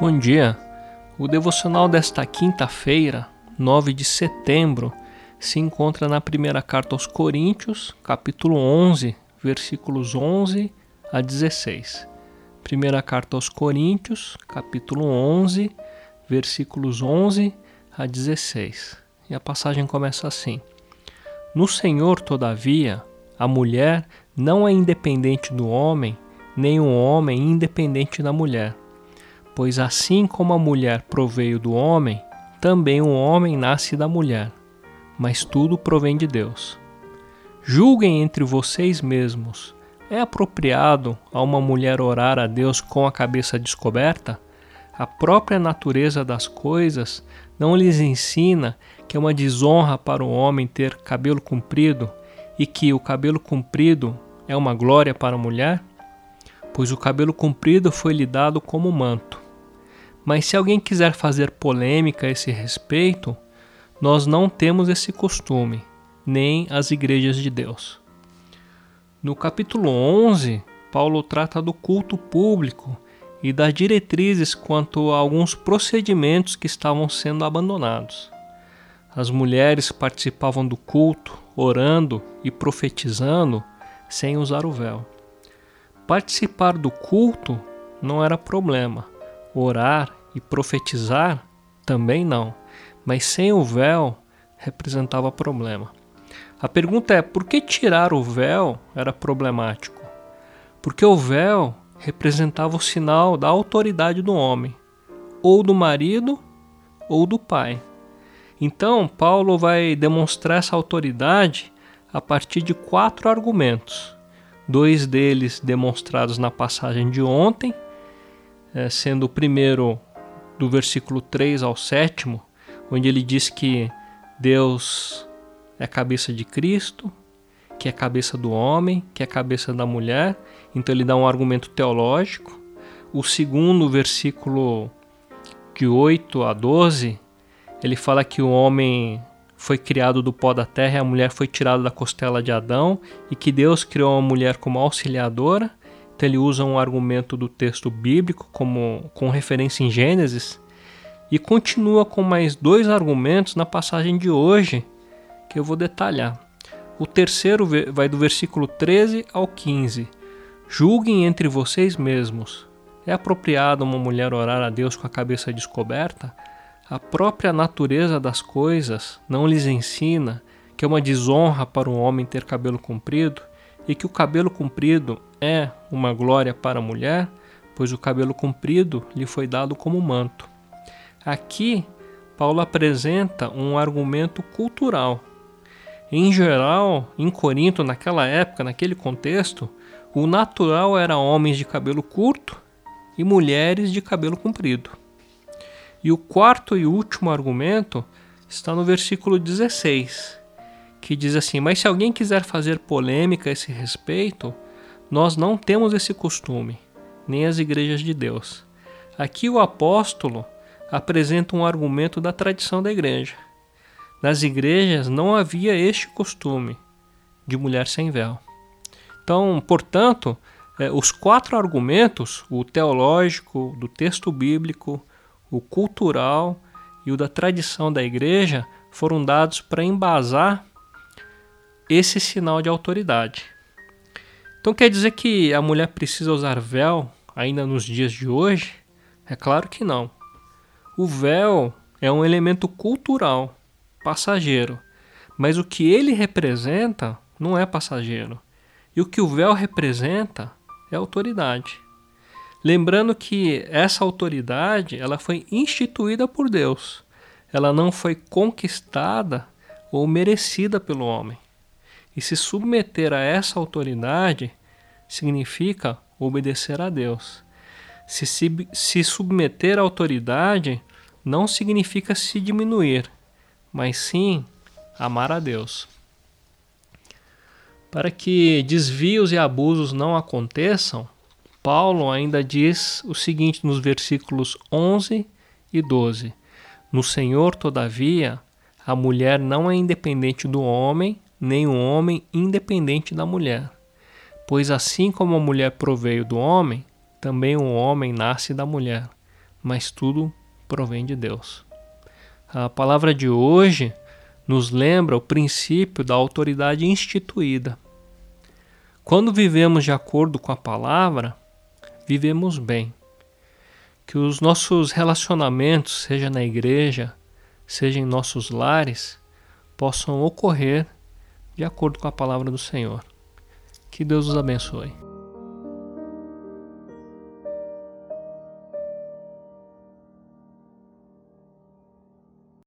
Bom dia. O devocional desta quinta-feira, 9 de setembro, se encontra na primeira carta aos Coríntios, capítulo 11, versículos 11 a 16. Primeira carta aos Coríntios, capítulo 11, versículos 11 a 16. E a passagem começa assim: No Senhor, todavia, a mulher não é independente do homem, nem o homem independente da mulher. Pois assim como a mulher proveio do homem, também o homem nasce da mulher, mas tudo provém de Deus. Julguem entre vocês mesmos: é apropriado a uma mulher orar a Deus com a cabeça descoberta? A própria natureza das coisas não lhes ensina que é uma desonra para o homem ter cabelo comprido e que o cabelo comprido é uma glória para a mulher? Pois o cabelo comprido foi lhe dado como manto. Mas se alguém quiser fazer polêmica a esse respeito, nós não temos esse costume, nem as igrejas de Deus. No capítulo 11, Paulo trata do culto público e das diretrizes quanto a alguns procedimentos que estavam sendo abandonados. As mulheres participavam do culto, orando e profetizando sem usar o véu. Participar do culto não era problema, orar e profetizar também não, mas sem o véu representava problema. A pergunta é: por que tirar o véu era problemático? Porque o véu representava o sinal da autoridade do homem, ou do marido ou do pai. Então, Paulo vai demonstrar essa autoridade a partir de quatro argumentos. Dois deles demonstrados na passagem de ontem, sendo o primeiro do versículo 3 ao 7, onde ele diz que Deus é a cabeça de Cristo, que é a cabeça do homem, que é a cabeça da mulher. Então ele dá um argumento teológico. O segundo versículo de 8 a 12, ele fala que o homem foi criado do pó da terra e a mulher foi tirada da costela de Adão e que Deus criou a mulher como auxiliadora. Então ele usa um argumento do texto bíblico como com referência em Gênesis e continua com mais dois argumentos na passagem de hoje que eu vou detalhar. O terceiro vai do versículo 13 ao 15. Julguem entre vocês mesmos. É apropriado uma mulher orar a Deus com a cabeça descoberta? A própria natureza das coisas não lhes ensina que é uma desonra para um homem ter cabelo comprido e que o cabelo comprido é uma glória para a mulher, pois o cabelo comprido lhe foi dado como manto. Aqui, Paulo apresenta um argumento cultural em geral, em Corinto, naquela época, naquele contexto, o natural era homens de cabelo curto e mulheres de cabelo comprido. E o quarto e último argumento está no versículo 16, que diz assim: Mas se alguém quiser fazer polêmica a esse respeito, nós não temos esse costume, nem as igrejas de Deus. Aqui o apóstolo apresenta um argumento da tradição da igreja nas igrejas não havia este costume de mulher sem véu. Então, portanto, é, os quatro argumentos, o teológico, do texto bíblico, o cultural e o da tradição da igreja, foram dados para embasar esse sinal de autoridade. Então quer dizer que a mulher precisa usar véu ainda nos dias de hoje? É claro que não. O véu é um elemento cultural passageiro. Mas o que ele representa não é passageiro. E o que o véu representa é autoridade. Lembrando que essa autoridade ela foi instituída por Deus. Ela não foi conquistada ou merecida pelo homem. E se submeter a essa autoridade significa obedecer a Deus. Se, se, se submeter à autoridade não significa se diminuir, mas sim amar a Deus. Para que desvios e abusos não aconteçam, Paulo ainda diz o seguinte nos versículos 11 e 12: No Senhor, todavia, a mulher não é independente do homem, nem o homem independente da mulher. Pois assim como a mulher proveio do homem, também o homem nasce da mulher, mas tudo provém de Deus. A palavra de hoje nos lembra o princípio da autoridade instituída. Quando vivemos de acordo com a palavra, vivemos bem. Que os nossos relacionamentos, seja na igreja, seja em nossos lares, possam ocorrer de acordo com a palavra do Senhor. Que Deus os abençoe.